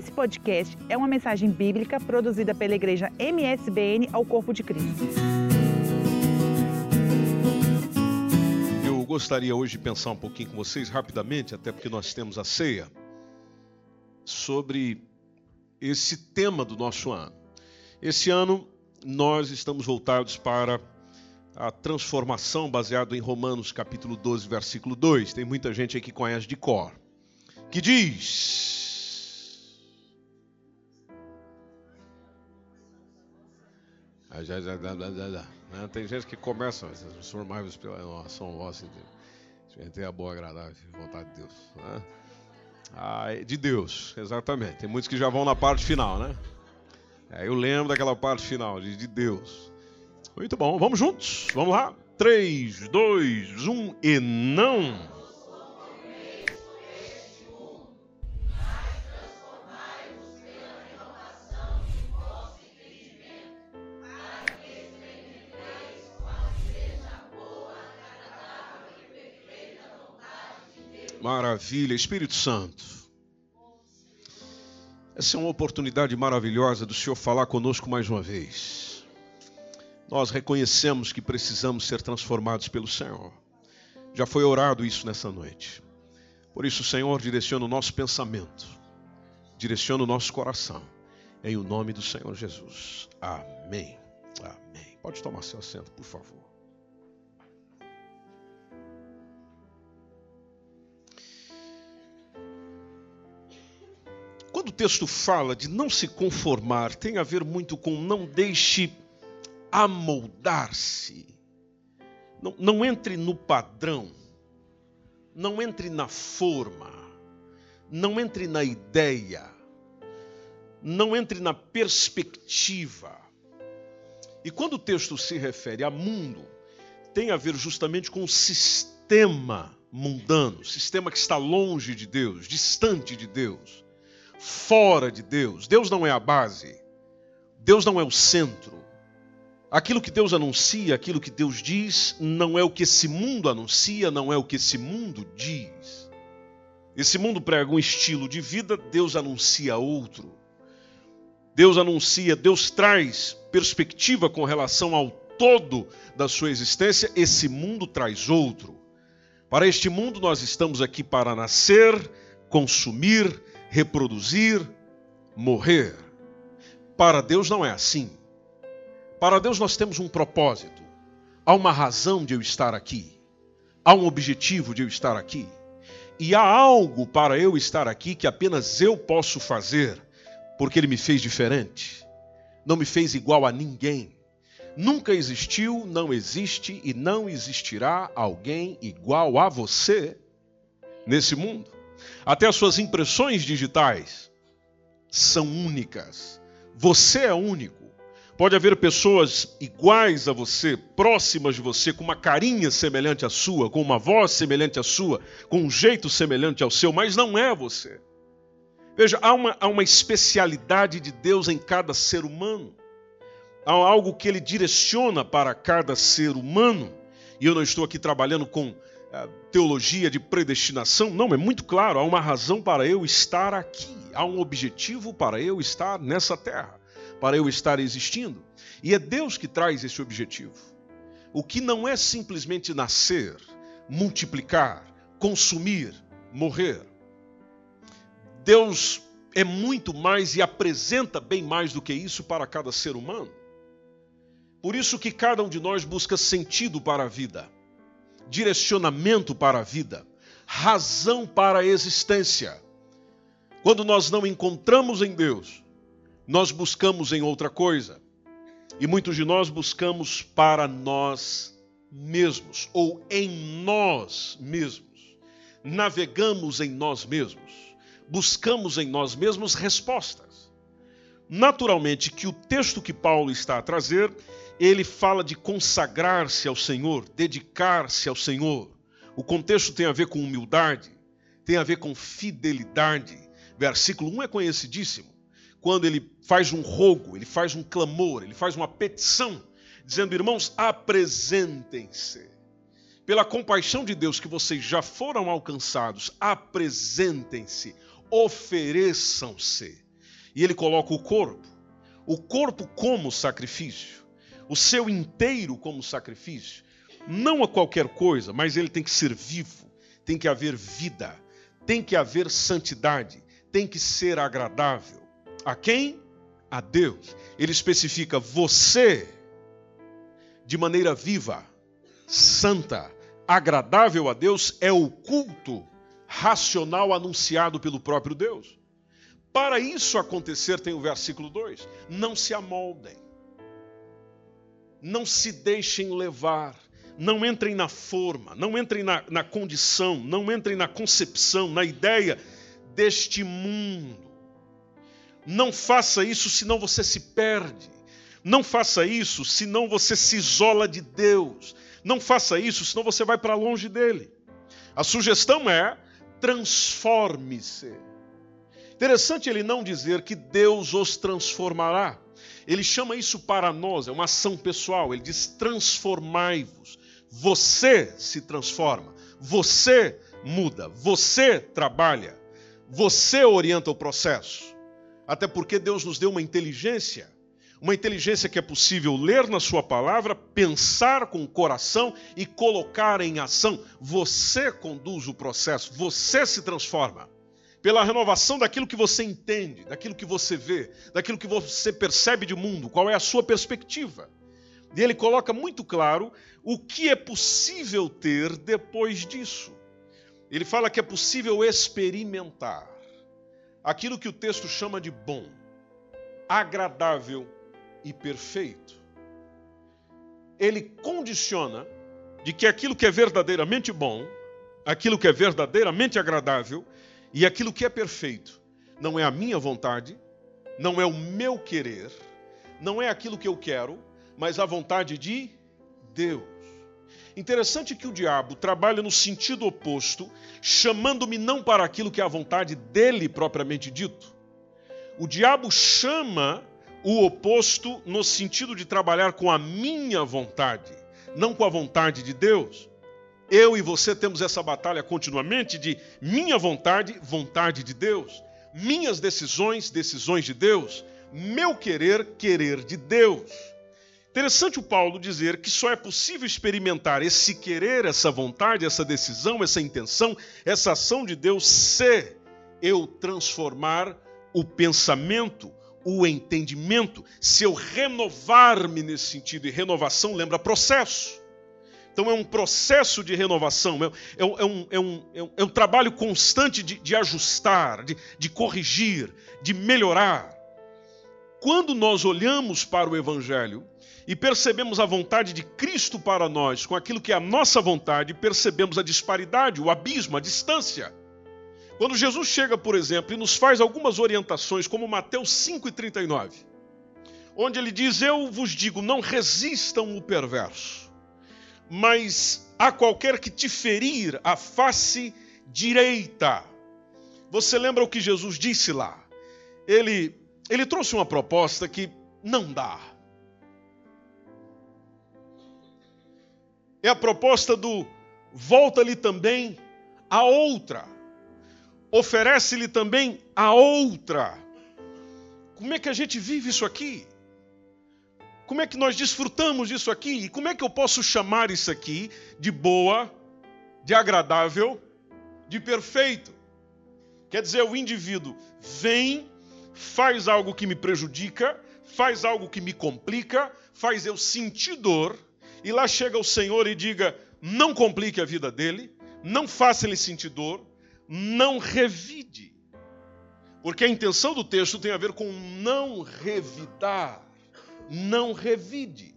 Esse podcast é uma mensagem bíblica produzida pela igreja MSBN ao Corpo de Cristo. Eu gostaria hoje de pensar um pouquinho com vocês rapidamente, até porque nós temos a ceia, sobre esse tema do nosso ano. Esse ano nós estamos voltados para a transformação baseado em Romanos capítulo 12, versículo 2. Tem muita gente aí que conhece de cor. Que diz: Já, já, já, né? Tem gente que começa a transformar pela ação vossa ter a boa, agradável vontade de Deus. Né? Ah, de Deus, exatamente. Tem muitos que já vão na parte final, né? É, eu lembro daquela parte final, de, de Deus. Muito bom, vamos juntos? Vamos lá? 3, 2, 1 e não. Maravilha, Espírito Santo. Essa é uma oportunidade maravilhosa do Senhor falar conosco mais uma vez. Nós reconhecemos que precisamos ser transformados pelo Senhor. Já foi orado isso nessa noite. Por isso, Senhor, direciona o nosso pensamento, direciona o nosso coração, em o nome do Senhor Jesus. Amém. Amém. Pode tomar seu assento, por favor. Texto fala de não se conformar, tem a ver muito com não deixe amoldar-se. Não, não entre no padrão, não entre na forma, não entre na ideia, não entre na perspectiva. E quando o texto se refere a mundo, tem a ver justamente com o sistema mundano, sistema que está longe de Deus, distante de Deus fora de Deus. Deus não é a base. Deus não é o centro. Aquilo que Deus anuncia, aquilo que Deus diz, não é o que esse mundo anuncia, não é o que esse mundo diz. Esse mundo prega um estilo de vida, Deus anuncia outro. Deus anuncia, Deus traz perspectiva com relação ao todo da sua existência, esse mundo traz outro. Para este mundo nós estamos aqui para nascer, consumir, reproduzir, morrer. Para Deus não é assim. Para Deus nós temos um propósito. Há uma razão de eu estar aqui. Há um objetivo de eu estar aqui. E há algo para eu estar aqui que apenas eu posso fazer, porque Ele me fez diferente. Não me fez igual a ninguém. Nunca existiu, não existe e não existirá alguém igual a você nesse mundo. Até as suas impressões digitais são únicas. Você é único. Pode haver pessoas iguais a você, próximas de você, com uma carinha semelhante à sua, com uma voz semelhante à sua, com um jeito semelhante ao seu, mas não é você. Veja, há uma, há uma especialidade de Deus em cada ser humano. Há algo que ele direciona para cada ser humano. E eu não estou aqui trabalhando com teologia de predestinação. Não, é muito claro, há uma razão para eu estar aqui, há um objetivo para eu estar nessa terra, para eu estar existindo. E é Deus que traz esse objetivo. O que não é simplesmente nascer, multiplicar, consumir, morrer. Deus é muito mais e apresenta bem mais do que isso para cada ser humano. Por isso que cada um de nós busca sentido para a vida direcionamento para a vida, razão para a existência. Quando nós não encontramos em Deus, nós buscamos em outra coisa. E muitos de nós buscamos para nós mesmos, ou em nós mesmos. Navegamos em nós mesmos, buscamos em nós mesmos respostas. Naturalmente, que o texto que Paulo está a trazer ele fala de consagrar-se ao Senhor, dedicar-se ao Senhor. O contexto tem a ver com humildade, tem a ver com fidelidade. Versículo 1 é conhecidíssimo. Quando ele faz um rogo, ele faz um clamor, ele faz uma petição, dizendo: Irmãos, apresentem-se. Pela compaixão de Deus que vocês já foram alcançados, apresentem-se, ofereçam-se E ele coloca o corpo, o corpo como sacrifício, o seu inteiro como sacrifício, não a qualquer coisa, mas ele tem que ser vivo, tem que haver vida, tem que haver santidade, tem que ser agradável. A quem? A Deus. Ele especifica você de maneira viva, santa, agradável a Deus é o culto racional anunciado pelo próprio Deus. Para isso acontecer, tem o versículo 2: não se amoldem, não se deixem levar, não entrem na forma, não entrem na, na condição, não entrem na concepção, na ideia deste mundo. Não faça isso, senão você se perde. Não faça isso, senão você se isola de Deus. Não faça isso, senão você vai para longe dele. A sugestão é: transforme-se. Interessante ele não dizer que Deus os transformará. Ele chama isso para nós, é uma ação pessoal. Ele diz: transformai-vos. Você se transforma, você muda, você trabalha, você orienta o processo. Até porque Deus nos deu uma inteligência uma inteligência que é possível ler na Sua palavra, pensar com o coração e colocar em ação. Você conduz o processo, você se transforma. Pela renovação daquilo que você entende, daquilo que você vê, daquilo que você percebe de mundo, qual é a sua perspectiva. E ele coloca muito claro o que é possível ter depois disso. Ele fala que é possível experimentar aquilo que o texto chama de bom, agradável e perfeito. Ele condiciona de que aquilo que é verdadeiramente bom, aquilo que é verdadeiramente agradável e aquilo que é perfeito não é a minha vontade, não é o meu querer, não é aquilo que eu quero, mas a vontade de Deus. Interessante que o diabo trabalha no sentido oposto, chamando-me não para aquilo que é a vontade dele propriamente dito. O diabo chama o oposto no sentido de trabalhar com a minha vontade, não com a vontade de Deus. Eu e você temos essa batalha continuamente de minha vontade, vontade de Deus, minhas decisões, decisões de Deus, meu querer, querer de Deus. Interessante o Paulo dizer que só é possível experimentar esse querer, essa vontade, essa decisão, essa intenção, essa ação de Deus se eu transformar o pensamento, o entendimento, se eu renovar-me nesse sentido, e renovação lembra processo. Então é um processo de renovação, é, é, um, é, um, é um, é um, trabalho constante de, de ajustar, de, de corrigir, de melhorar. Quando nós olhamos para o Evangelho e percebemos a vontade de Cristo para nós com aquilo que é a nossa vontade, percebemos a disparidade, o abismo, a distância. Quando Jesus chega, por exemplo, e nos faz algumas orientações, como Mateus 5,39, onde ele diz: Eu vos digo, não resistam o perverso, mas a qualquer que te ferir a face direita. Você lembra o que Jesus disse lá? Ele, ele trouxe uma proposta que não dá. É a proposta do volta-lhe também a outra oferece-lhe também a outra. Como é que a gente vive isso aqui? Como é que nós desfrutamos disso aqui? E como é que eu posso chamar isso aqui de boa, de agradável, de perfeito? Quer dizer, o indivíduo vem, faz algo que me prejudica, faz algo que me complica, faz eu sentir dor, e lá chega o Senhor e diga: não complique a vida dele, não faça ele sentir dor, não revide. Porque a intenção do texto tem a ver com não revidar. Não revide.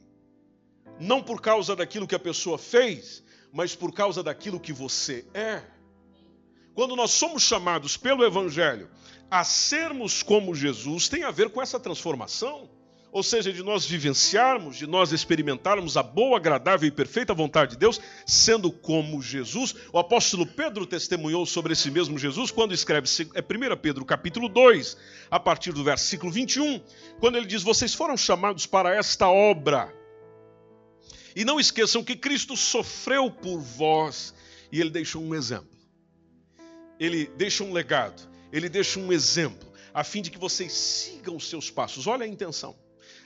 Não por causa daquilo que a pessoa fez, mas por causa daquilo que você é. Quando nós somos chamados pelo Evangelho a sermos como Jesus, tem a ver com essa transformação ou seja, de nós vivenciarmos, de nós experimentarmos a boa, agradável e perfeita vontade de Deus, sendo como Jesus. O apóstolo Pedro testemunhou sobre esse mesmo Jesus quando escreve é 1 Pedro capítulo 2, a partir do versículo 21, quando ele diz: "Vocês foram chamados para esta obra". E não esqueçam que Cristo sofreu por vós e ele deixou um exemplo. Ele deixa um legado, ele deixa um exemplo a fim de que vocês sigam os seus passos. Olha a intenção.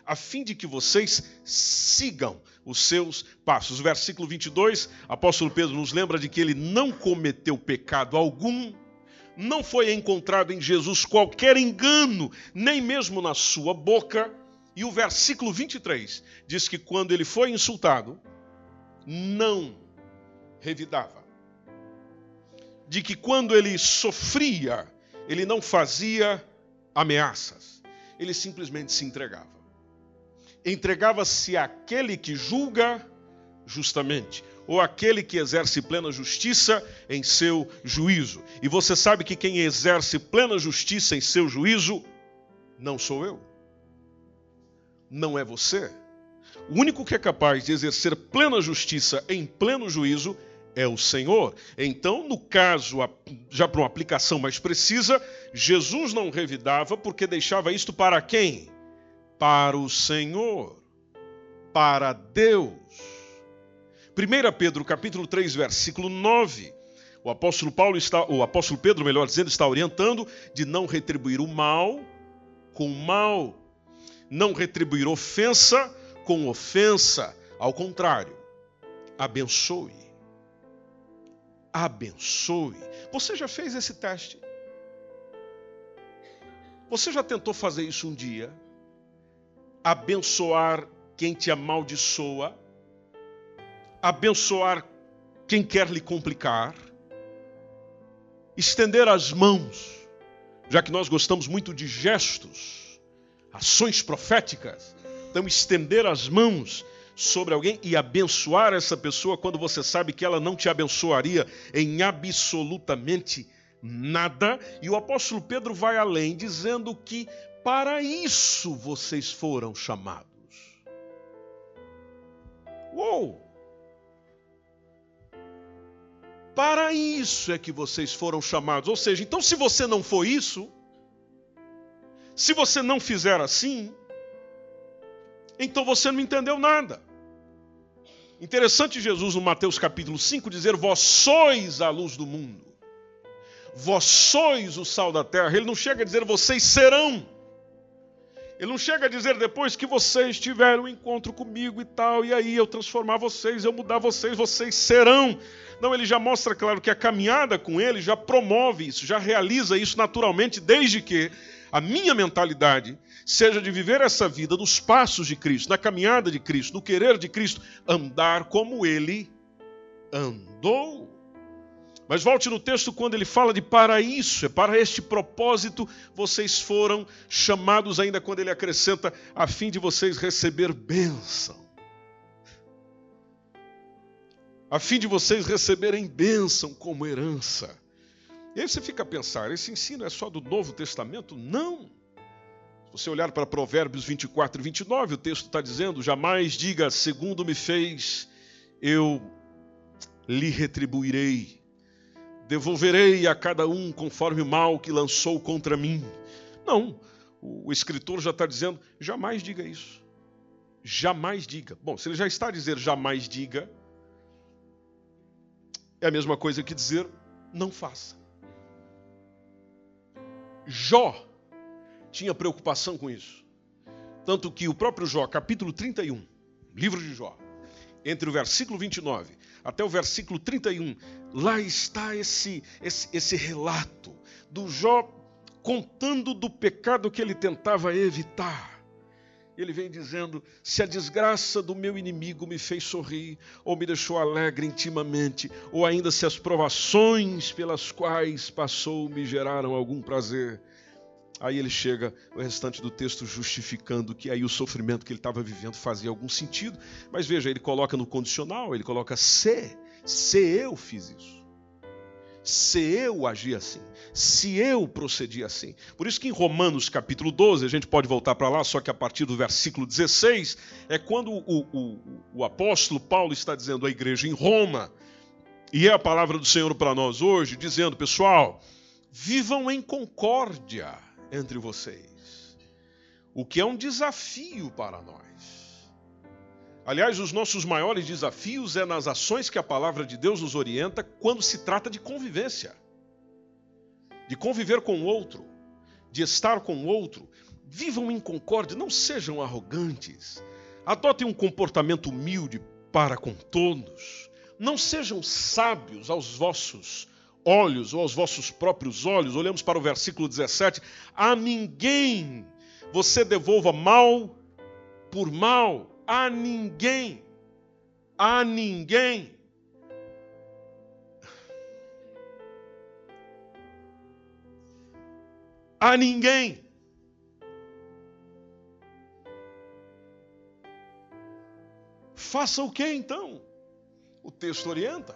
A fim de que vocês sigam os seus passos. Versículo 22, apóstolo Pedro nos lembra de que ele não cometeu pecado algum, não foi encontrado em Jesus qualquer engano, nem mesmo na sua boca. E o versículo 23 diz que quando ele foi insultado, não revidava. De que quando ele sofria, ele não fazia ameaças, ele simplesmente se entregava. Entregava-se àquele que julga justamente, ou aquele que exerce plena justiça em seu juízo. E você sabe que quem exerce plena justiça em seu juízo não sou eu, não é você. O único que é capaz de exercer plena justiça em pleno juízo é o Senhor. Então, no caso, já para uma aplicação mais precisa, Jesus não revidava porque deixava isto para quem? Para o Senhor, para Deus. 1 Pedro capítulo 3, versículo 9. O apóstolo Paulo está, o apóstolo Pedro, melhor dizendo, está orientando de não retribuir o mal com mal, não retribuir ofensa com ofensa, ao contrário, abençoe abençoe. Você já fez esse teste? Você já tentou fazer isso um dia? Abençoar quem te amaldiçoa? Abençoar quem quer lhe complicar? Estender as mãos, já que nós gostamos muito de gestos, ações proféticas. Então, estender as mãos sobre alguém e abençoar essa pessoa quando você sabe que ela não te abençoaria em absolutamente nada. E o apóstolo Pedro vai além, dizendo que para isso vocês foram chamados. Uou! Para isso é que vocês foram chamados. Ou seja, então se você não for isso, se você não fizer assim, então você não entendeu nada. Interessante Jesus no Mateus capítulo 5 dizer: Vós sois a luz do mundo, vós sois o sal da terra. Ele não chega a dizer vocês serão. Ele não chega a dizer depois que vocês tiveram um encontro comigo e tal, e aí eu transformar vocês, eu mudar vocês, vocês serão. Não, ele já mostra, claro, que a caminhada com ele já promove isso, já realiza isso naturalmente, desde que a minha mentalidade seja de viver essa vida nos passos de Cristo, na caminhada de Cristo, no querer de Cristo, andar como ele andou. Mas volte no texto quando ele fala de para isso, é para este propósito vocês foram chamados, ainda quando ele acrescenta, a fim de vocês receber bênção. A fim de vocês receberem bênção como herança. E aí você fica a pensar: esse ensino é só do Novo Testamento? Não. Se você olhar para Provérbios 24 e 29, o texto está dizendo: Jamais diga, segundo me fez, eu lhe retribuirei. Devolverei a cada um conforme o mal que lançou contra mim. Não, o escritor já está dizendo: jamais diga isso. Jamais diga. Bom, se ele já está a dizer jamais diga, é a mesma coisa que dizer não faça. Jó tinha preocupação com isso. Tanto que o próprio Jó, capítulo 31, livro de Jó, entre o versículo 29 até o versículo 31, lá está esse, esse, esse relato do Jó contando do pecado que ele tentava evitar ele vem dizendo: se a desgraça do meu inimigo me fez sorrir, ou me deixou alegre intimamente, ou ainda se as provações pelas quais passou me geraram algum prazer. Aí ele chega, o restante do texto justificando que aí o sofrimento que ele estava vivendo fazia algum sentido. Mas veja, ele coloca no condicional, ele coloca se, se eu fiz isso se eu agir assim, se eu procedi assim. Por isso que em Romanos capítulo 12, a gente pode voltar para lá, só que a partir do versículo 16, é quando o, o, o apóstolo Paulo está dizendo à igreja em Roma, e é a palavra do Senhor para nós hoje, dizendo, pessoal, vivam em concórdia entre vocês, o que é um desafio para nós. Aliás, os nossos maiores desafios é nas ações que a palavra de Deus nos orienta quando se trata de convivência. De conviver com o outro, de estar com o outro, vivam em concórdia, não sejam arrogantes. Adotem um comportamento humilde para com todos. Não sejam sábios aos vossos olhos ou aos vossos próprios olhos. Olhamos para o versículo 17: A ninguém você devolva mal por mal. A ninguém. A ninguém. A ninguém. Faça o que então? O texto orienta.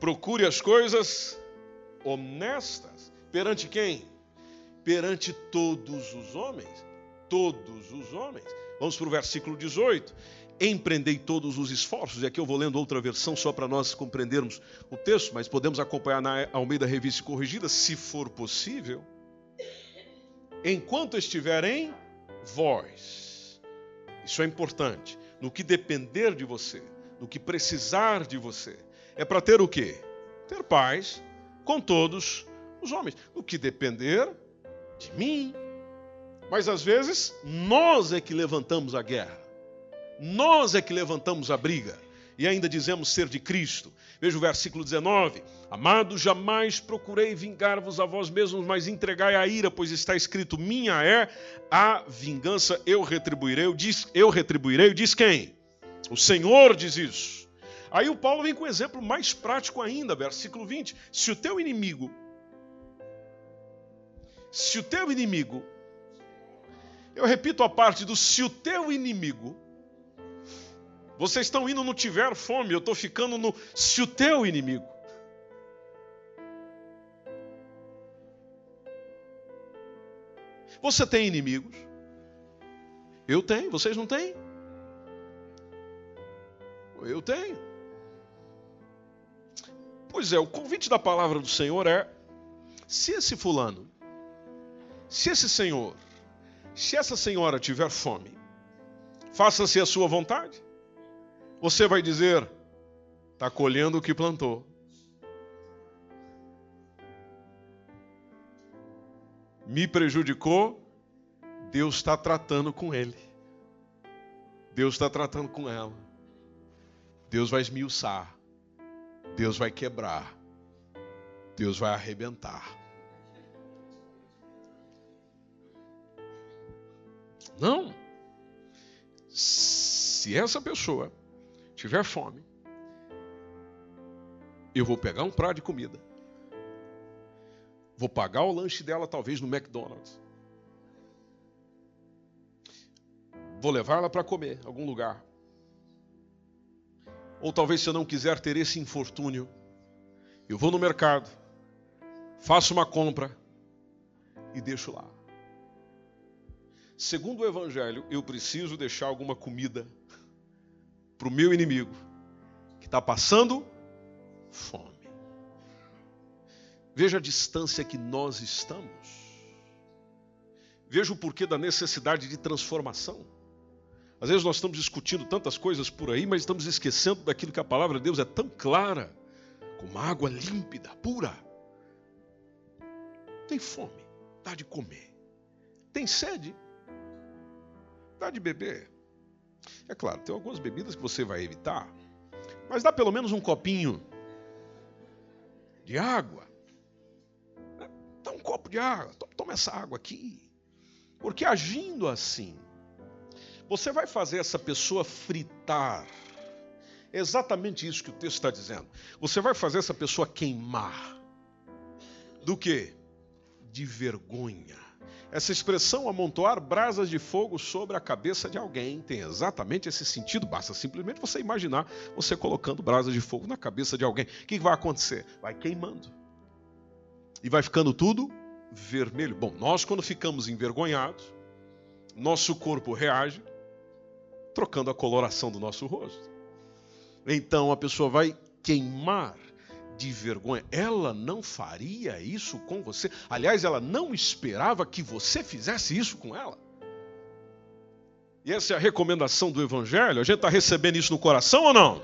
Procure as coisas honestas. Perante quem? Perante todos os homens. Todos os homens. Vamos para o versículo 18. Empreendei todos os esforços, e aqui eu vou lendo outra versão só para nós compreendermos o texto, mas podemos acompanhar na Almeida Revista Corrigida, se for possível. Enquanto estiver em vós. Isso é importante. No que depender de você, no que precisar de você. É para ter o quê? Ter paz com todos os homens. No que depender de mim. Mas às vezes nós é que levantamos a guerra. Nós é que levantamos a briga. E ainda dizemos ser de Cristo. Veja o versículo 19: Amados, jamais procurei vingar-vos a vós mesmos, mas entregai a ira, pois está escrito: Minha é a vingança, eu retribuirei. Diz, eu retribuirei. Diz quem? O Senhor diz isso. Aí o Paulo vem com um exemplo mais prático ainda, versículo 20. Se o teu inimigo, se o teu inimigo, eu repito a parte do se o teu inimigo, vocês estão indo no tiver fome, eu estou ficando no se o teu inimigo. Você tem inimigos? Eu tenho, vocês não têm? Eu tenho. Pois é, o convite da palavra do Senhor é: se esse fulano, se esse senhor, se essa senhora tiver fome, faça-se a sua vontade. Você vai dizer: está colhendo o que plantou. Me prejudicou, Deus está tratando com ele. Deus está tratando com ela. Deus vai esmiuçar. Deus vai quebrar. Deus vai arrebentar. Não. Se essa pessoa tiver fome, eu vou pegar um prato de comida. Vou pagar o lanche dela, talvez no McDonald's. Vou levar ela para comer algum lugar. Ou talvez se eu não quiser ter esse infortúnio, eu vou no mercado, faço uma compra e deixo lá. Segundo o Evangelho, eu preciso deixar alguma comida para o meu inimigo que está passando fome. Veja a distância que nós estamos. Veja o porquê da necessidade de transformação. Às vezes nós estamos discutindo tantas coisas por aí, mas estamos esquecendo daquilo que a palavra de Deus é tão clara, como água límpida, pura. Tem fome, dá de comer. Tem sede, dá de beber. É claro, tem algumas bebidas que você vai evitar, mas dá pelo menos um copinho de água. Dá um copo de água, toma essa água aqui. Porque agindo assim, você vai fazer essa pessoa fritar. É exatamente isso que o texto está dizendo. Você vai fazer essa pessoa queimar. Do que? De vergonha. Essa expressão amontoar brasas de fogo sobre a cabeça de alguém tem exatamente esse sentido. Basta simplesmente você imaginar você colocando brasas de fogo na cabeça de alguém. O que vai acontecer? Vai queimando. E vai ficando tudo vermelho. Bom, nós quando ficamos envergonhados, nosso corpo reage, trocando a coloração do nosso rosto. Então a pessoa vai queimar de vergonha. Ela não faria isso com você. Aliás, ela não esperava que você fizesse isso com ela. E essa é a recomendação do Evangelho. A gente está recebendo isso no coração ou não?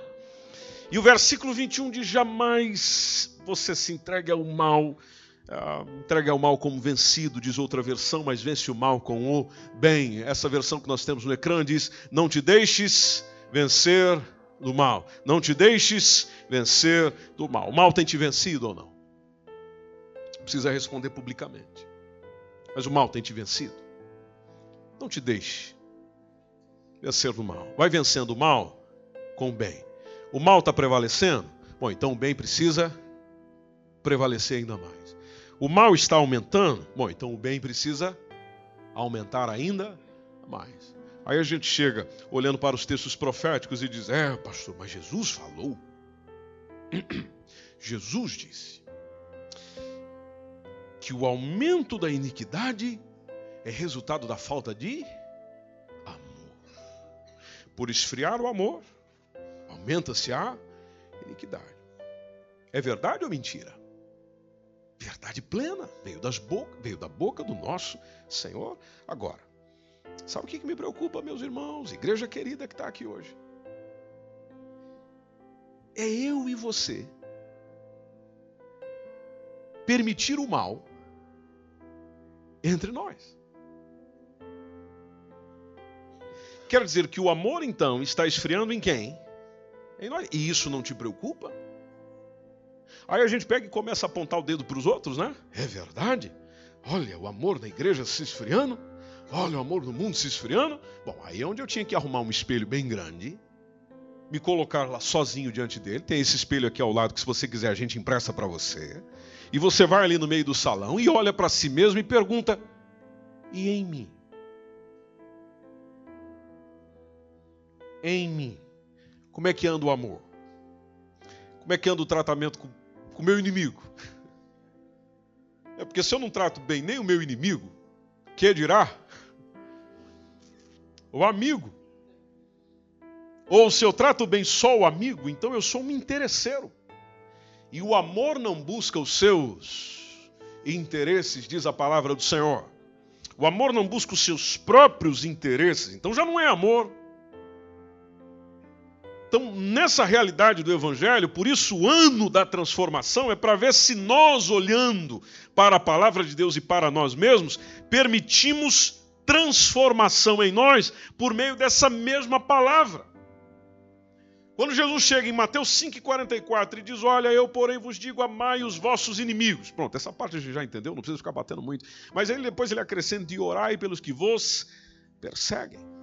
E o versículo 21 diz: Jamais você se entregue ao mal, Uh, entrega o mal como vencido, diz outra versão, mas vence o mal com o bem. Essa versão que nós temos no ecrã diz: Não te deixes vencer do mal. Não te deixes vencer do mal. O mal tem te vencido ou não? Precisa responder publicamente. Mas o mal tem te vencido. Não te deixe vencer do mal. Vai vencendo o mal com o bem. O mal está prevalecendo? Bom, então o bem precisa prevalecer ainda mais. O mal está aumentando? Bom, então o bem precisa aumentar ainda mais. Aí a gente chega olhando para os textos proféticos e diz: É, pastor, mas Jesus falou. Jesus disse que o aumento da iniquidade é resultado da falta de amor. Por esfriar o amor, aumenta-se a iniquidade. É verdade ou mentira? Verdade plena, veio, das boca, veio da boca do nosso Senhor. Agora, Sabe o que me preocupa, meus irmãos, igreja querida que está aqui hoje? É eu e você permitir o mal entre nós. Quer dizer que o amor, então, está esfriando em quem? Em nós. E isso não te preocupa? Aí a gente pega e começa a apontar o dedo para os outros, né? É verdade. Olha, o amor da igreja se esfriando. Olha o amor do mundo se esfriando. Bom, aí é onde eu tinha que arrumar um espelho bem grande, me colocar lá sozinho diante dele. Tem esse espelho aqui ao lado que, se você quiser, a gente empresta para você. E você vai ali no meio do salão e olha para si mesmo e pergunta: e em mim? Em mim. Como é que anda o amor? Como é que anda o tratamento com o meu inimigo? É porque se eu não trato bem nem o meu inimigo, que dirá o amigo. Ou se eu trato bem só o amigo, então eu sou um interesseiro. E o amor não busca os seus interesses, diz a palavra do Senhor. O amor não busca os seus próprios interesses, então já não é amor. Então, nessa realidade do Evangelho, por isso o ano da transformação é para ver se nós, olhando para a palavra de Deus e para nós mesmos, permitimos transformação em nós por meio dessa mesma palavra. Quando Jesus chega em Mateus 5,44 e diz: Olha, eu, porém, vos digo, amai os vossos inimigos. Pronto, essa parte a gente já entendeu, não precisa ficar batendo muito. Mas ele depois ele acrescenta: de orai pelos que vos perseguem.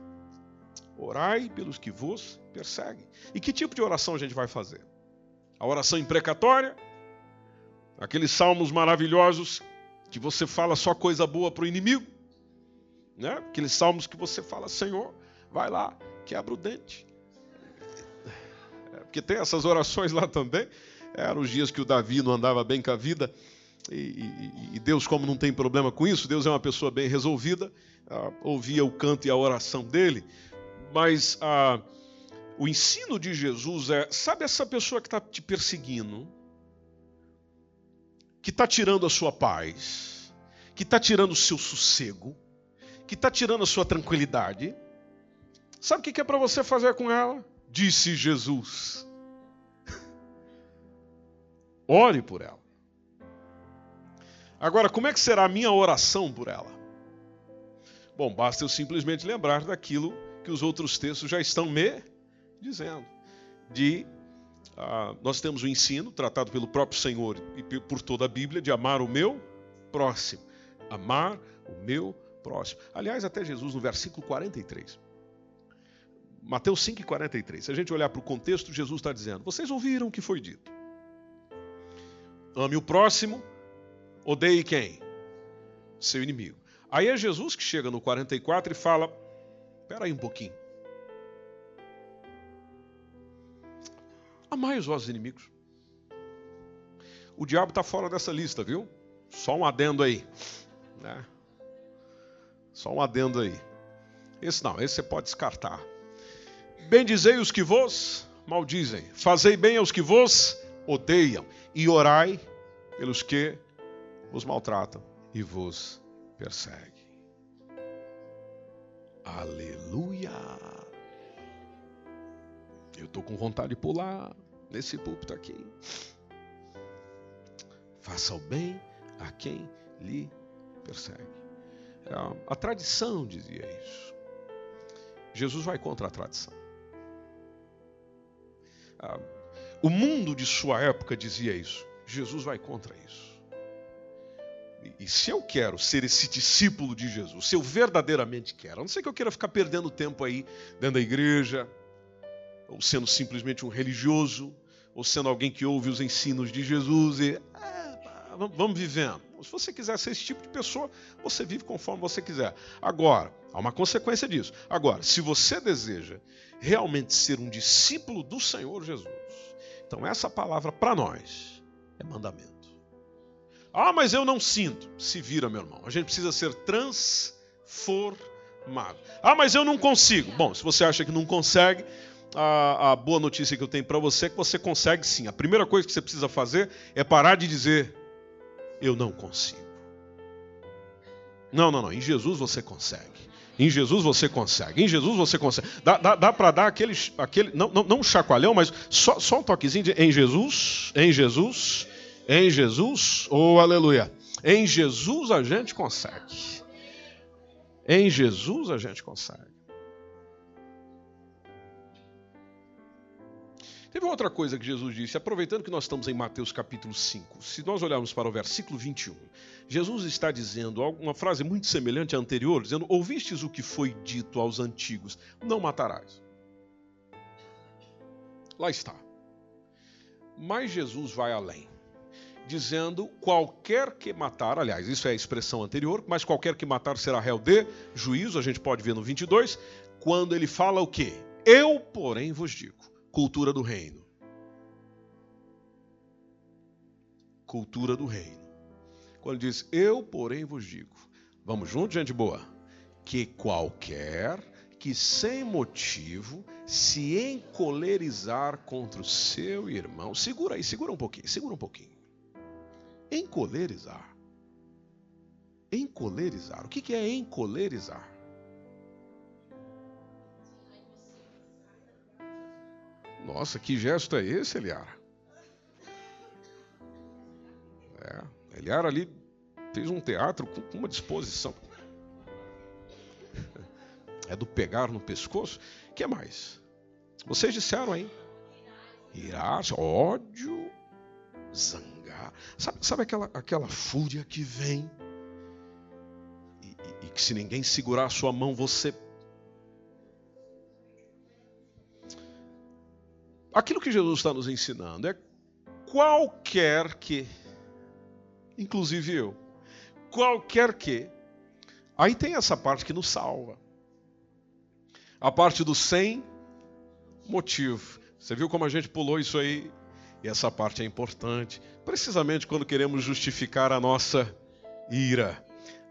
Orai pelos que vos perseguem. E que tipo de oração a gente vai fazer? A oração imprecatória? Aqueles salmos maravilhosos que você fala só coisa boa para o inimigo? Né? Aqueles salmos que você fala, Senhor, vai lá, quebra o dente. É, porque tem essas orações lá também. Eram os dias que o Davi não andava bem com a vida. E, e, e Deus, como não tem problema com isso, Deus é uma pessoa bem resolvida. Ah, ouvia o canto e a oração dele. Mas ah, o ensino de Jesus é: sabe essa pessoa que está te perseguindo, que está tirando a sua paz, que está tirando o seu sossego, que está tirando a sua tranquilidade, sabe o que é para você fazer com ela? Disse Jesus. Ore por ela. Agora, como é que será a minha oração por ela? Bom, basta eu simplesmente lembrar daquilo que os outros textos já estão me dizendo. De uh, nós temos o ensino tratado pelo próprio Senhor e por toda a Bíblia de amar o meu próximo. Amar o meu próximo. Aliás, até Jesus no versículo 43. Mateus 5, 43. Se a gente olhar para o contexto, Jesus está dizendo: Vocês ouviram o que foi dito. Ame o próximo, odeie quem? Seu inimigo. Aí é Jesus que chega no 44 e fala: Espera aí um pouquinho. Amai os vossos inimigos. O diabo está fora dessa lista, viu? Só um adendo aí. Né? Só um adendo aí. Esse não, esse você pode descartar. Bendizei os que vos maldizem, fazei bem aos que vos odeiam, e orai pelos que os maltratam e vos perseguem. Aleluia! Eu estou com vontade de pular nesse púlpito aqui. Faça o bem a quem lhe persegue. É, a tradição dizia isso. Jesus vai contra a tradição. Ah, o mundo de sua época dizia isso. Jesus vai contra isso. E se eu quero ser esse discípulo de Jesus, se eu verdadeiramente quero, a não ser que eu queira ficar perdendo tempo aí dentro da igreja, ou sendo simplesmente um religioso, ou sendo alguém que ouve os ensinos de Jesus e é, vamos vivendo. Se você quiser ser esse tipo de pessoa, você vive conforme você quiser. Agora, há uma consequência disso. Agora, se você deseja realmente ser um discípulo do Senhor Jesus, então essa palavra para nós é mandamento. Ah, mas eu não sinto. Se vira, meu irmão. A gente precisa ser transformado. Ah, mas eu não consigo. Bom, se você acha que não consegue, a, a boa notícia que eu tenho para você é que você consegue sim. A primeira coisa que você precisa fazer é parar de dizer eu não consigo. Não, não, não. Em Jesus você consegue. Em Jesus você consegue. Em Jesus você consegue. Dá, dá, dá para dar aquele, aquele não, não, não um chacoalhão, mas só, só um toquezinho de em Jesus, em Jesus, em Jesus, oh aleluia. Em Jesus a gente consegue. Em Jesus a gente consegue. Teve outra coisa que Jesus disse, aproveitando que nós estamos em Mateus capítulo 5, se nós olharmos para o versículo 21, Jesus está dizendo uma frase muito semelhante à anterior, dizendo: Ouvistes o que foi dito aos antigos, não matarás. Lá está. Mas Jesus vai além dizendo qualquer que matar, aliás, isso é a expressão anterior, mas qualquer que matar será réu de juízo, a gente pode ver no 22, quando ele fala o quê? Eu, porém, vos digo, cultura do reino. Cultura do reino. Quando diz eu, porém, vos digo, vamos juntos, gente boa, que qualquer que sem motivo se encolerizar contra o seu irmão, segura aí, segura um pouquinho, segura um pouquinho Encolerizar. Encolerizar. O que é encolerizar? Nossa, que gesto é esse, Eliara? É, Eliara ali fez um teatro com uma disposição. É do pegar no pescoço. O que mais? Vocês disseram aí. Irar, ódio, Sabe, sabe aquela, aquela fúria que vem e, e que se ninguém segurar a sua mão, você. Aquilo que Jesus está nos ensinando é qualquer que, inclusive eu, qualquer que, aí tem essa parte que nos salva. A parte do sem motivo. Você viu como a gente pulou isso aí e essa parte é importante, precisamente quando queremos justificar a nossa ira.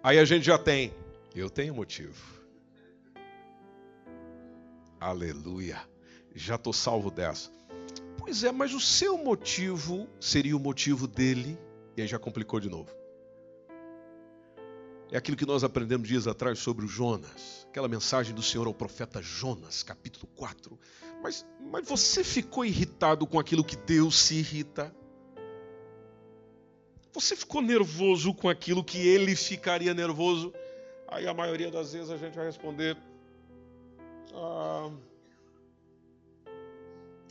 Aí a gente já tem, eu tenho motivo. Aleluia. Já estou salvo dessa. Pois é, mas o seu motivo seria o motivo dele, e aí já complicou de novo. É aquilo que nós aprendemos dias atrás sobre o Jonas, aquela mensagem do Senhor ao profeta Jonas, capítulo 4. Mas, mas você ficou irritado com aquilo que Deus se irrita? Você ficou nervoso com aquilo que ele ficaria nervoso? Aí a maioria das vezes a gente vai responder. Ah,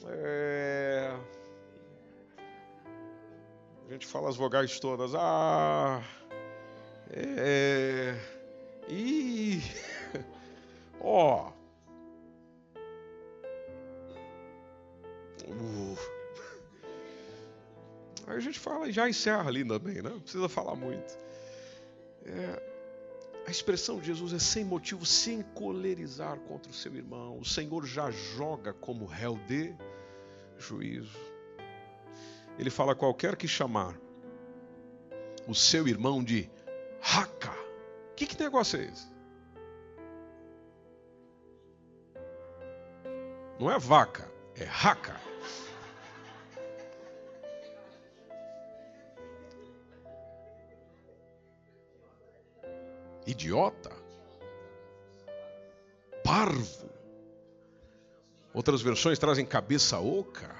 é, a gente fala as vogais todas. Ah. É. E. Ó. Uh. Aí a gente fala e já encerra ali também, né? Não precisa falar muito. É, a expressão de Jesus é sem motivo, sem colerizar contra o seu irmão. O Senhor já joga como réu de juízo. Ele fala: qualquer que chamar o seu irmão de Raca. Que, que negócio é esse? Não é vaca, é raca. Idiota. Parvo. Outras versões trazem cabeça oca.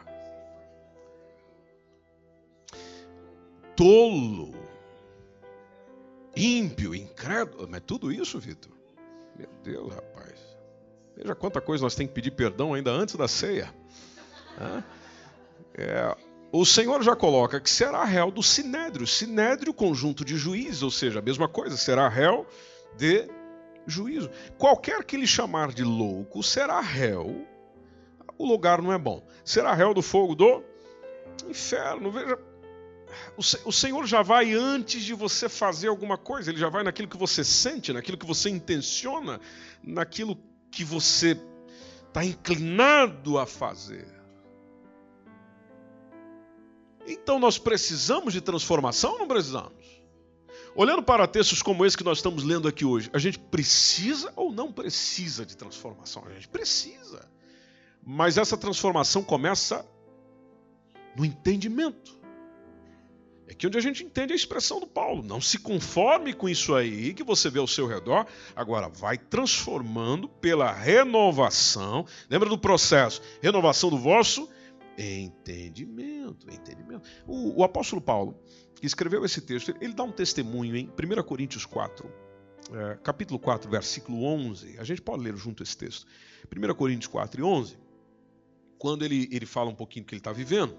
Tolo ímpio, incrédulo. Mas tudo isso, Vitor? Meu Deus, rapaz. Veja quanta coisa nós temos que pedir perdão ainda antes da ceia. É, o Senhor já coloca que será réu do sinédrio. Sinédrio, conjunto de juízes, ou seja, a mesma coisa, será réu de juízo. Qualquer que lhe chamar de louco será réu. O lugar não é bom. Será réu do fogo do inferno. Veja, o Senhor já vai antes de você fazer alguma coisa, ele já vai naquilo que você sente, naquilo que você intenciona, naquilo que você está inclinado a fazer. Então nós precisamos de transformação ou não precisamos? Olhando para textos como esse que nós estamos lendo aqui hoje, a gente precisa ou não precisa de transformação? A gente precisa. Mas essa transformação começa no entendimento. É aqui onde a gente entende a expressão do Paulo. Não se conforme com isso aí que você vê ao seu redor. Agora, vai transformando pela renovação. Lembra do processo? Renovação do vosso entendimento. entendimento. O, o apóstolo Paulo, que escreveu esse texto, ele dá um testemunho em 1 Coríntios 4, é, capítulo 4, versículo 11. A gente pode ler junto esse texto. 1 Coríntios 4 e 11, quando ele, ele fala um pouquinho do que ele está vivendo.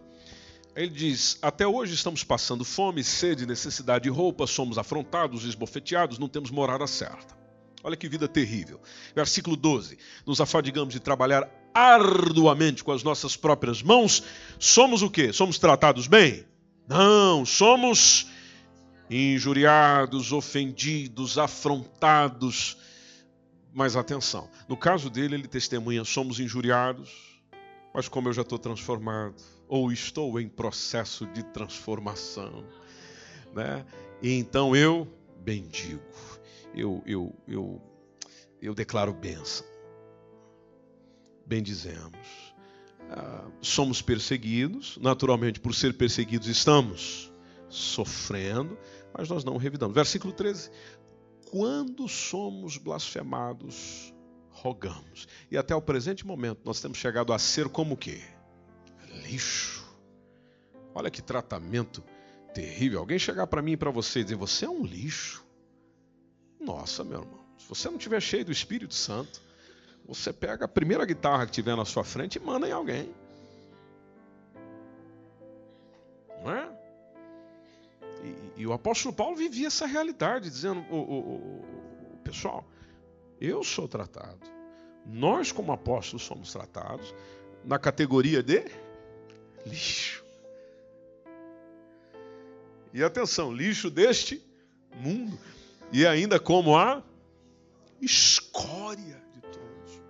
Ele diz: Até hoje estamos passando fome, sede, necessidade de roupa, somos afrontados, esbofeteados, não temos morada certa. Olha que vida terrível. Versículo 12: Nos afadigamos de trabalhar arduamente com as nossas próprias mãos. Somos o quê? Somos tratados bem? Não, somos injuriados, ofendidos, afrontados. Mas atenção, no caso dele, ele testemunha: somos injuriados, mas como eu já estou transformado, ou estou em processo de transformação, né? E então eu bendigo, eu, eu, eu, eu declaro bênção. Bendizemos. Ah, somos perseguidos, naturalmente, por ser perseguidos, estamos sofrendo, mas nós não revidamos. Versículo 13: Quando somos blasfemados, rogamos. E até o presente momento nós temos chegado a ser como o quê? lixo. Olha que tratamento terrível. Alguém chegar para mim e para você e dizer: Você é um lixo. Nossa, meu irmão. Se você não estiver cheio do Espírito Santo, você pega a primeira guitarra que tiver na sua frente e manda em alguém. Não é? E, e o apóstolo Paulo vivia essa realidade, dizendo: o, o, o, Pessoal, eu sou tratado. Nós, como apóstolos, somos tratados na categoria de lixo. E atenção, lixo deste mundo. E ainda como a escória de todos.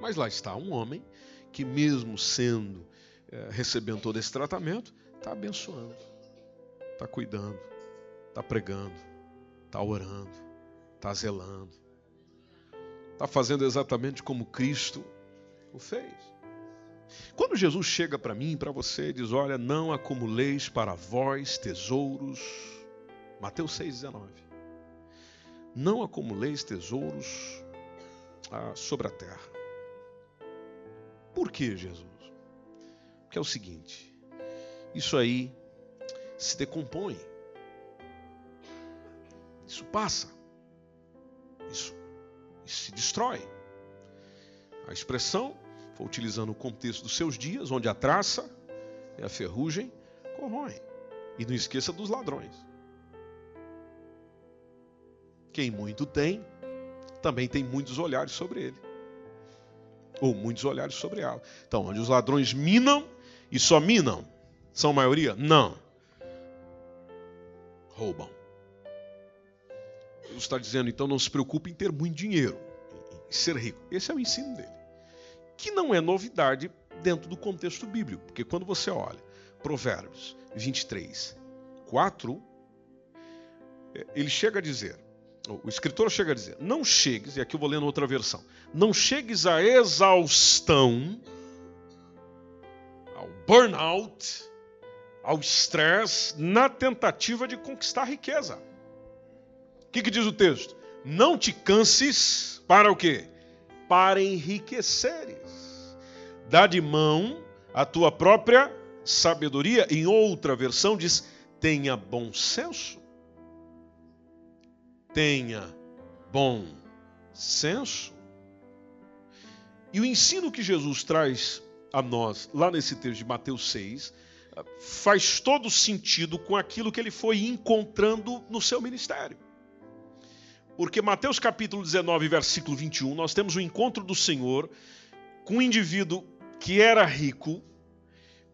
Mas lá está um homem que, mesmo sendo, é, recebendo todo esse tratamento, está abençoando, está cuidando, está pregando, está orando, está zelando, está fazendo exatamente como Cristo o fez. Quando Jesus chega para mim, para você, e diz: Olha, não acumuleis para vós tesouros. Mateus 6,19. Não acumuleis tesouros ah, sobre a terra. Por que, Jesus? Porque é o seguinte: isso aí se decompõe. Isso passa. Isso, isso se destrói. A expressão foi utilizando o contexto dos seus dias, onde a traça e a ferrugem corroem. E não esqueça dos ladrões. Quem muito tem, também tem muitos olhares sobre ele. Ou muitos olhares sobre ela. Então, onde os ladrões minam e só minam, são maioria? Não. Roubam. Jesus está dizendo, então não se preocupe em ter muito dinheiro, em ser rico. Esse é o ensino dele que não é novidade dentro do contexto bíblico, porque quando você olha Provérbios 23, 4, é, ele chega a dizer, o escritor chega a dizer: Não chegues, e aqui eu vou lendo outra versão, não chegues à exaustão, ao burnout, ao estresse, na tentativa de conquistar riqueza. O que, que diz o texto? Não te canses para o quê? Para enriqueceres dá de mão a tua própria sabedoria. Em outra versão diz: tenha bom senso. Tenha bom senso. E o ensino que Jesus traz a nós, lá nesse texto de Mateus 6, faz todo sentido com aquilo que ele foi encontrando no seu ministério. Porque Mateus capítulo 19, versículo 21, nós temos o encontro do Senhor com um indivíduo que era rico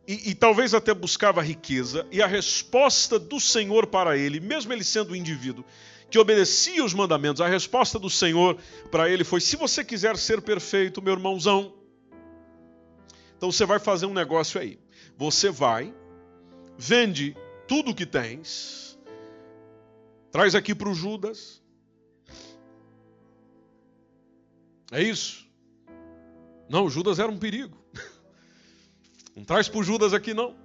e, e, talvez até buscava riqueza, e a resposta do Senhor para ele, mesmo ele sendo um indivíduo que obedecia os mandamentos, a resposta do Senhor para ele foi: se você quiser ser perfeito, meu irmãozão, então você vai fazer um negócio aí. Você vai, vende tudo que tens, traz aqui para o Judas. É isso? Não, Judas era um perigo. Não traz para o Judas aqui, não.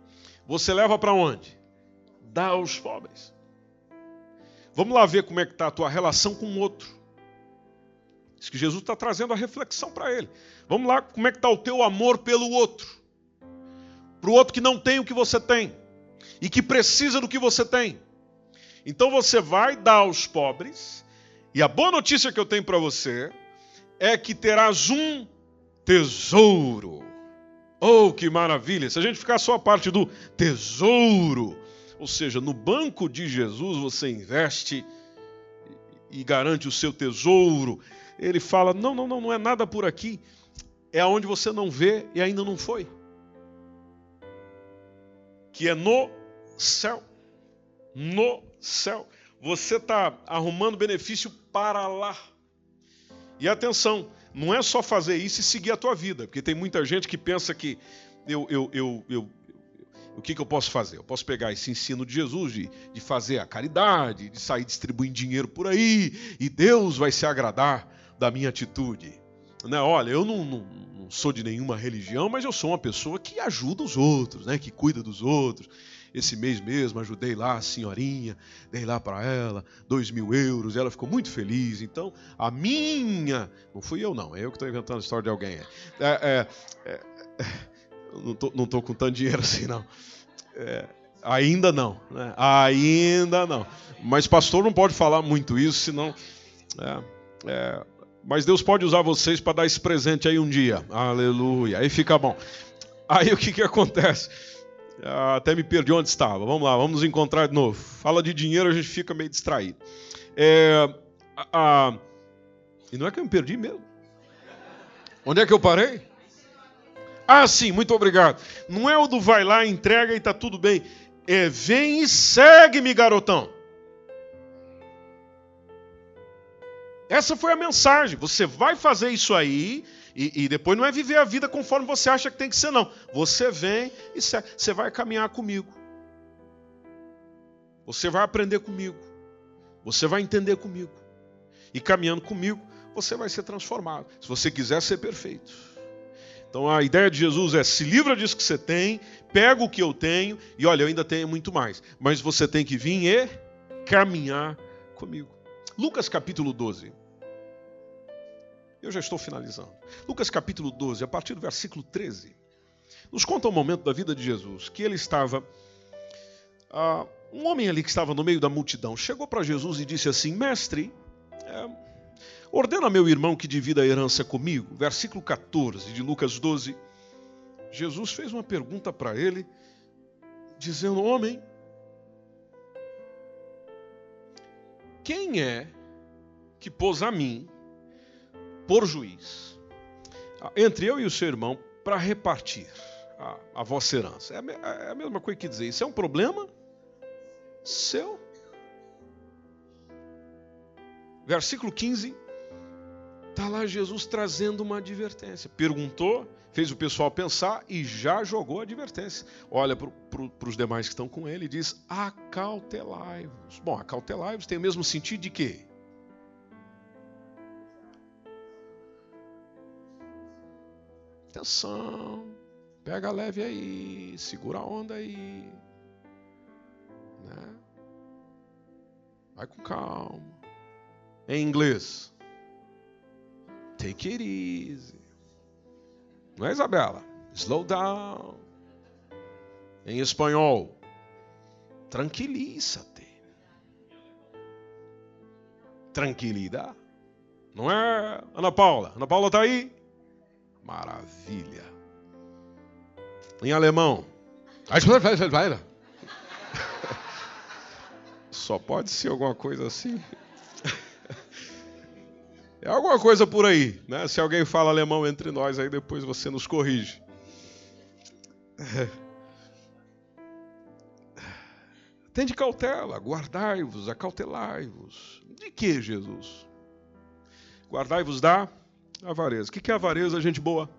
Você leva para onde? Dá aos pobres. Vamos lá ver como é que está a tua relação com o outro. Isso que Jesus está trazendo a reflexão para ele. Vamos lá, como é que está o teu amor pelo outro? Para o outro que não tem o que você tem e que precisa do que você tem. Então você vai dar aos pobres, e a boa notícia que eu tenho para você é que terás um tesouro Oh, que maravilha! Se a gente ficar só a parte do tesouro, ou seja, no banco de Jesus você investe e garante o seu tesouro. Ele fala: não, não, não, não é nada por aqui. É aonde você não vê e ainda não foi. Que é no céu. No céu. Você está arrumando benefício para lá. E atenção, não é só fazer isso e seguir a tua vida, porque tem muita gente que pensa que eu, eu, eu, eu o que, que, eu posso fazer? Eu posso pegar esse ensino de Jesus de, de fazer a caridade, de sair distribuindo dinheiro por aí, e Deus vai se agradar da minha atitude. Né? Olha, eu não, não, não sou de nenhuma religião, mas eu sou uma pessoa que ajuda os outros, né? que cuida dos outros. Esse mês mesmo ajudei lá a senhorinha, dei lá para ela dois mil euros, ela ficou muito feliz. Então, a minha, não fui eu não, é eu que estou inventando a história de alguém. É, é, é, não tô, não tô com tanto dinheiro assim não. É, ainda não, né? ainda não. Mas pastor não pode falar muito isso, senão. É, é, mas Deus pode usar vocês para dar esse presente aí um dia. Aleluia. Aí fica bom. Aí o que, que acontece? Ah, até me perdi onde estava. Vamos lá, vamos nos encontrar de novo. Fala de dinheiro, a gente fica meio distraído. É, a, e não é que eu me perdi mesmo. Onde é que eu parei? Ah, sim, muito obrigado. Não é o do vai lá, entrega e tá tudo bem. É vem e segue-me, garotão. Essa foi a mensagem. Você vai fazer isso aí e, e, depois não é viver a vida conforme você acha que tem que ser, não. Você vem e você vai caminhar comigo. Você vai aprender comigo. Você vai entender comigo. E caminhando comigo, você vai ser transformado. Se você quiser ser perfeito. Então a ideia de Jesus é: se livra disso que você tem, pega o que eu tenho, e olha, eu ainda tenho muito mais. Mas você tem que vir e caminhar comigo. Lucas capítulo 12. Eu já estou finalizando. Lucas capítulo 12, a partir do versículo 13, nos conta um momento da vida de Jesus, que ele estava. Uh, um homem ali que estava no meio da multidão chegou para Jesus e disse assim: Mestre, é, ordena meu irmão que divida a herança comigo. Versículo 14 de Lucas 12. Jesus fez uma pergunta para ele, dizendo: Homem, quem é que pôs a mim por juiz entre eu e o seu irmão para repartir a, a, vossa herança. É a, é a mesma coisa que dizer, isso é um problema seu. Versículo 15, está lá Jesus trazendo uma advertência. Perguntou, fez o pessoal pensar e já jogou a advertência. Olha para os demais que estão com ele e diz: acautelai-vos. Bom, acautelai-vos tem o mesmo sentido de quê? Atenção, pega leve aí, segura a onda aí. Né? Vai com calma. Em inglês, take it easy. Não é, Isabela? Slow down. Em espanhol, tranquilízate. tranquilidade. Não é, Ana Paula? Ana Paula está aí? Maravilha. Em alemão. Só pode ser alguma coisa assim. É alguma coisa por aí, né? Se alguém fala alemão entre nós, aí depois você nos corrige. Tende cautela, guardai-vos, acautelai-vos. De que, Jesus? Guardai-vos da avareza. O que é avareza, gente boa?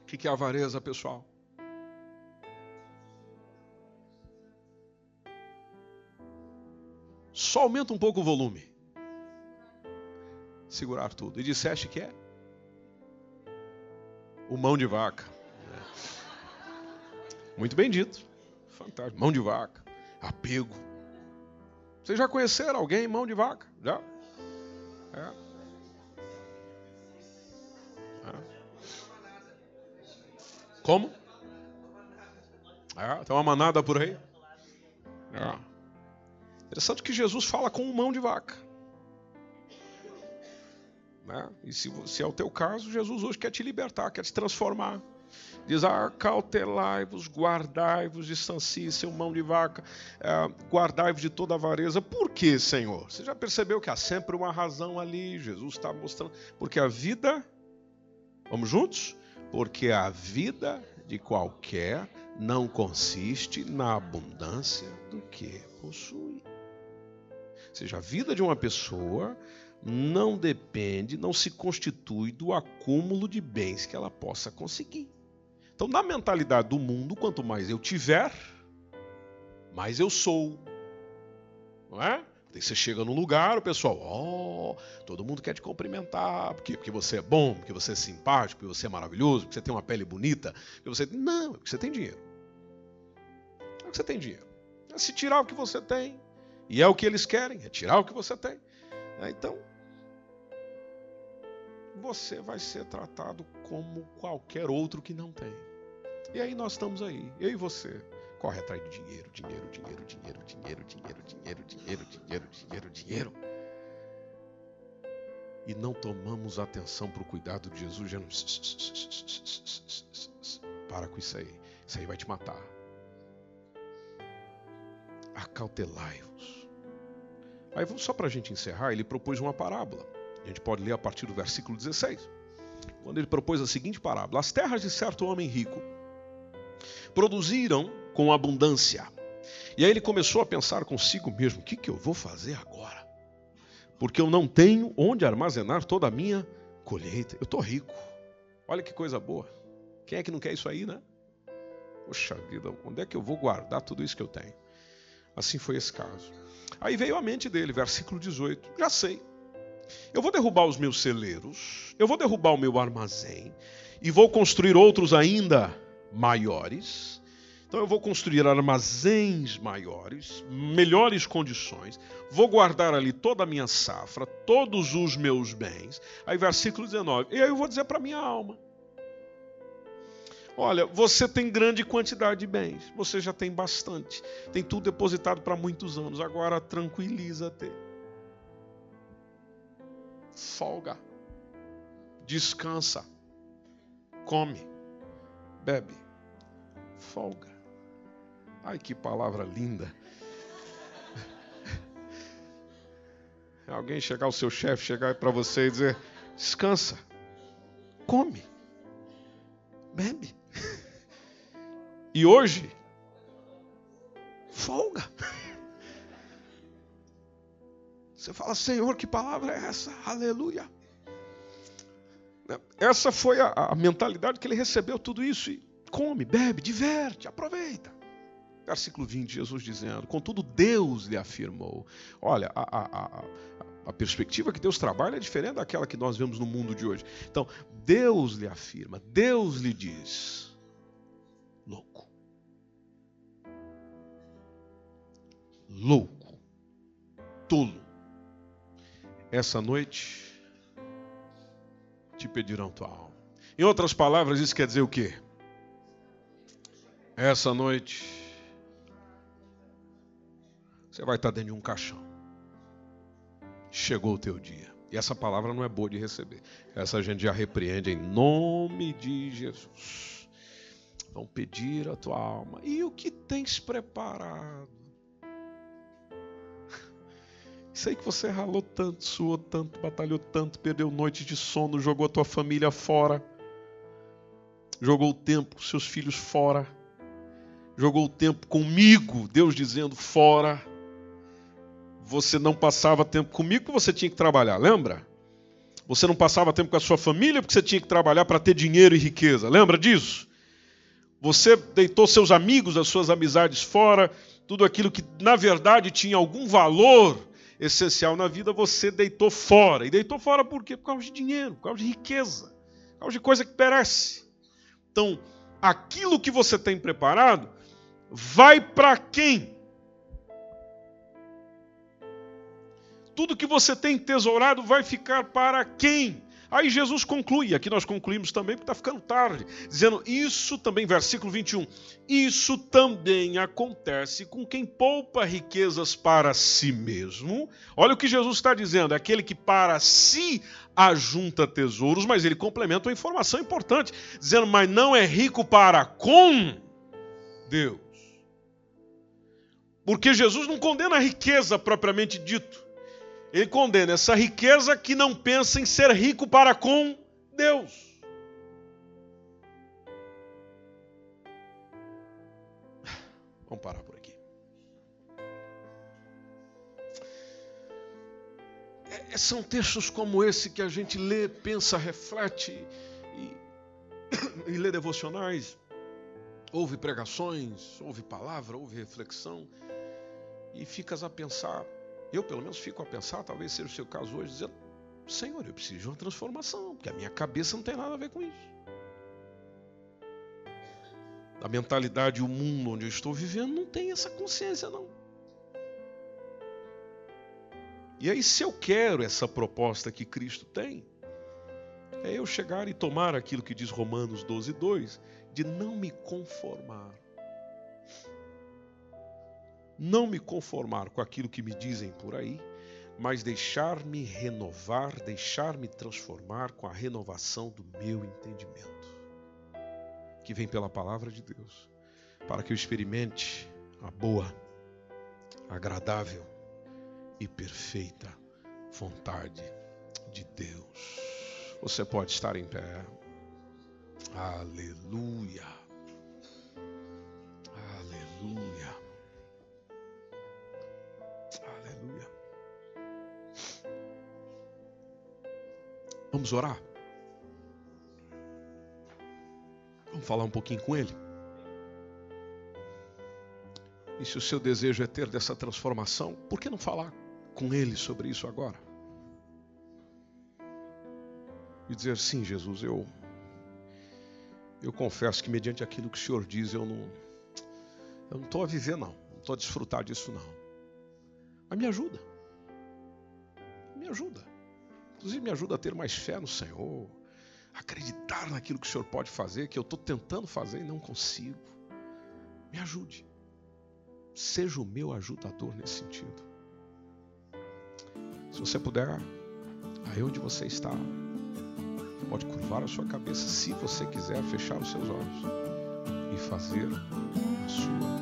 O que é avareza, pessoal? Só aumenta um pouco o volume. Segurar tudo. E disseste que é? O mão de vaca. Muito bem dito. Fantástico. Mão de vaca. Apego. Vocês já conheceram alguém mão de vaca? Já? É. É. Como? É, tem uma manada por aí? É. Interessante que Jesus fala com mão de vaca. Né? E se, se é o teu caso, Jesus hoje quer te libertar, quer te transformar. Diz: acautelai-vos, guardai-vos, distancie seu mão de vaca, é, guardai-vos de toda avareza. Por que, Senhor? Você já percebeu que há sempre uma razão ali? Jesus está mostrando. Porque a vida, vamos juntos? Porque a vida de qualquer não consiste na abundância do que possui. Ou seja, a vida de uma pessoa não depende, não se constitui do acúmulo de bens que ela possa conseguir. Então, na mentalidade do mundo, quanto mais eu tiver, mais eu sou. Não é? Daí você chega num lugar, o pessoal, ó, oh, todo mundo quer te cumprimentar, porque, porque você é bom, porque você é simpático, porque você é maravilhoso, porque você tem uma pele bonita, porque você. Não, é porque você tem dinheiro. É porque você tem dinheiro. É se tirar o que você tem, e é o que eles querem, é tirar o que você tem. É, então, você vai ser tratado como qualquer outro que não tem. E aí nós estamos aí, eu e você. Corre atrás de dinheiro, dinheiro, dinheiro, dinheiro, dinheiro, dinheiro, dinheiro, dinheiro, dinheiro, dinheiro, dinheiro. E não tomamos atenção para o cuidado de Jesus. Não... Para com isso aí. Isso aí vai te matar. Acautelai-vos. Aí, só para a gente encerrar, ele propôs uma parábola. A gente pode ler a partir do versículo 16. Quando ele propôs a seguinte parábola: As terras de certo homem rico produziram com abundância. E aí ele começou a pensar consigo mesmo: o que, que eu vou fazer agora? Porque eu não tenho onde armazenar toda a minha colheita. Eu estou rico. Olha que coisa boa. Quem é que não quer isso aí, né? Poxa vida, onde é que eu vou guardar tudo isso que eu tenho? Assim foi esse caso. Aí veio a mente dele, versículo 18: Já sei. Eu vou derrubar os meus celeiros, eu vou derrubar o meu armazém e vou construir outros ainda maiores. Então eu vou construir armazéns maiores, melhores condições, vou guardar ali toda a minha safra, todos os meus bens. Aí versículo 19. E aí eu vou dizer para minha alma: Olha, você tem grande quantidade de bens, você já tem bastante, tem tudo depositado para muitos anos, agora tranquiliza-te. Folga, descansa, come, bebe, folga. Ai, que palavra linda. Alguém chegar, o seu chefe chegar para você e dizer: descansa, come, bebe. E hoje, folga. Você fala, Senhor, que palavra é essa? Aleluia. Essa foi a, a mentalidade que ele recebeu tudo isso. E come, bebe, diverte, aproveita. Versículo 20, Jesus dizendo: Contudo, Deus lhe afirmou. Olha, a, a, a, a, perspectiva que Deus trabalha é diferente daquela que nós vemos no mundo de hoje. Então, Deus lhe afirma, Deus lhe diz: Louco. Tolo. Essa noite te pedirão tua alma. Em outras palavras, isso quer dizer o quê? Essa noite você vai estar dentro de um caixão. Chegou o teu dia. E essa palavra não é boa de receber. Essa a gente já repreende em nome de Jesus. Vão pedir a tua alma. E o que tens preparado? Aí que você ralou tanto, suou tanto, batalhou tanto, perdeu noites de sono, jogou a tua família fora, jogou o tempo, seus filhos fora, jogou o tempo comigo, Deus dizendo fora você não passava tempo comigo porque você tinha que trabalhar, lembra? Você não passava tempo com a sua família porque você tinha que trabalhar para ter dinheiro e riqueza, lembra disso? Você deitou seus amigos, as suas amizades fora, tudo aquilo que na verdade tinha algum valor essencial na vida, você deitou fora. E deitou fora por quê? Por causa de dinheiro, por causa de riqueza, por causa de coisa que perece. Então, aquilo que você tem preparado vai para quem? Tudo que você tem tesourado vai ficar para quem? Aí Jesus conclui, aqui nós concluímos também, porque está ficando tarde, dizendo: Isso também, versículo 21, isso também acontece com quem poupa riquezas para si mesmo. Olha o que Jesus está dizendo: é aquele que para si ajunta tesouros, mas ele complementa uma informação importante, dizendo: Mas não é rico para com Deus. Porque Jesus não condena a riqueza propriamente dito ele condena essa riqueza que não pensa em ser rico para com Deus. Vamos parar por aqui. É, são textos como esse que a gente lê, pensa, reflete e, e lê devocionais, ouve pregações, ouve palavra, ouve reflexão e ficas a pensar eu, pelo menos, fico a pensar, talvez seja o seu caso hoje, dizendo: Senhor, eu preciso de uma transformação, porque a minha cabeça não tem nada a ver com isso. A mentalidade e o mundo onde eu estou vivendo não tem essa consciência, não. E aí, se eu quero essa proposta que Cristo tem, é eu chegar e tomar aquilo que diz Romanos 12, 2, de não me conformar não me conformar com aquilo que me dizem por aí, mas deixar-me renovar, deixar-me transformar com a renovação do meu entendimento, que vem pela palavra de Deus, para que eu experimente a boa, agradável e perfeita vontade de Deus. Você pode estar em pé. Aleluia. Vamos orar? Vamos falar um pouquinho com Ele? E se o seu desejo é ter dessa transformação, por que não falar com Ele sobre isso agora? E dizer: Sim, Jesus, eu, eu confesso que, mediante aquilo que o Senhor diz, eu não eu não estou a viver, não. Não estou a desfrutar disso, não. Mas me ajuda. Me ajuda. Inclusive, me ajuda a ter mais fé no Senhor. Acreditar naquilo que o Senhor pode fazer, que eu estou tentando fazer e não consigo. Me ajude. Seja o meu ajudador nesse sentido. Se você puder, aí onde você está, pode curvar a sua cabeça, se você quiser, fechar os seus olhos e fazer a sua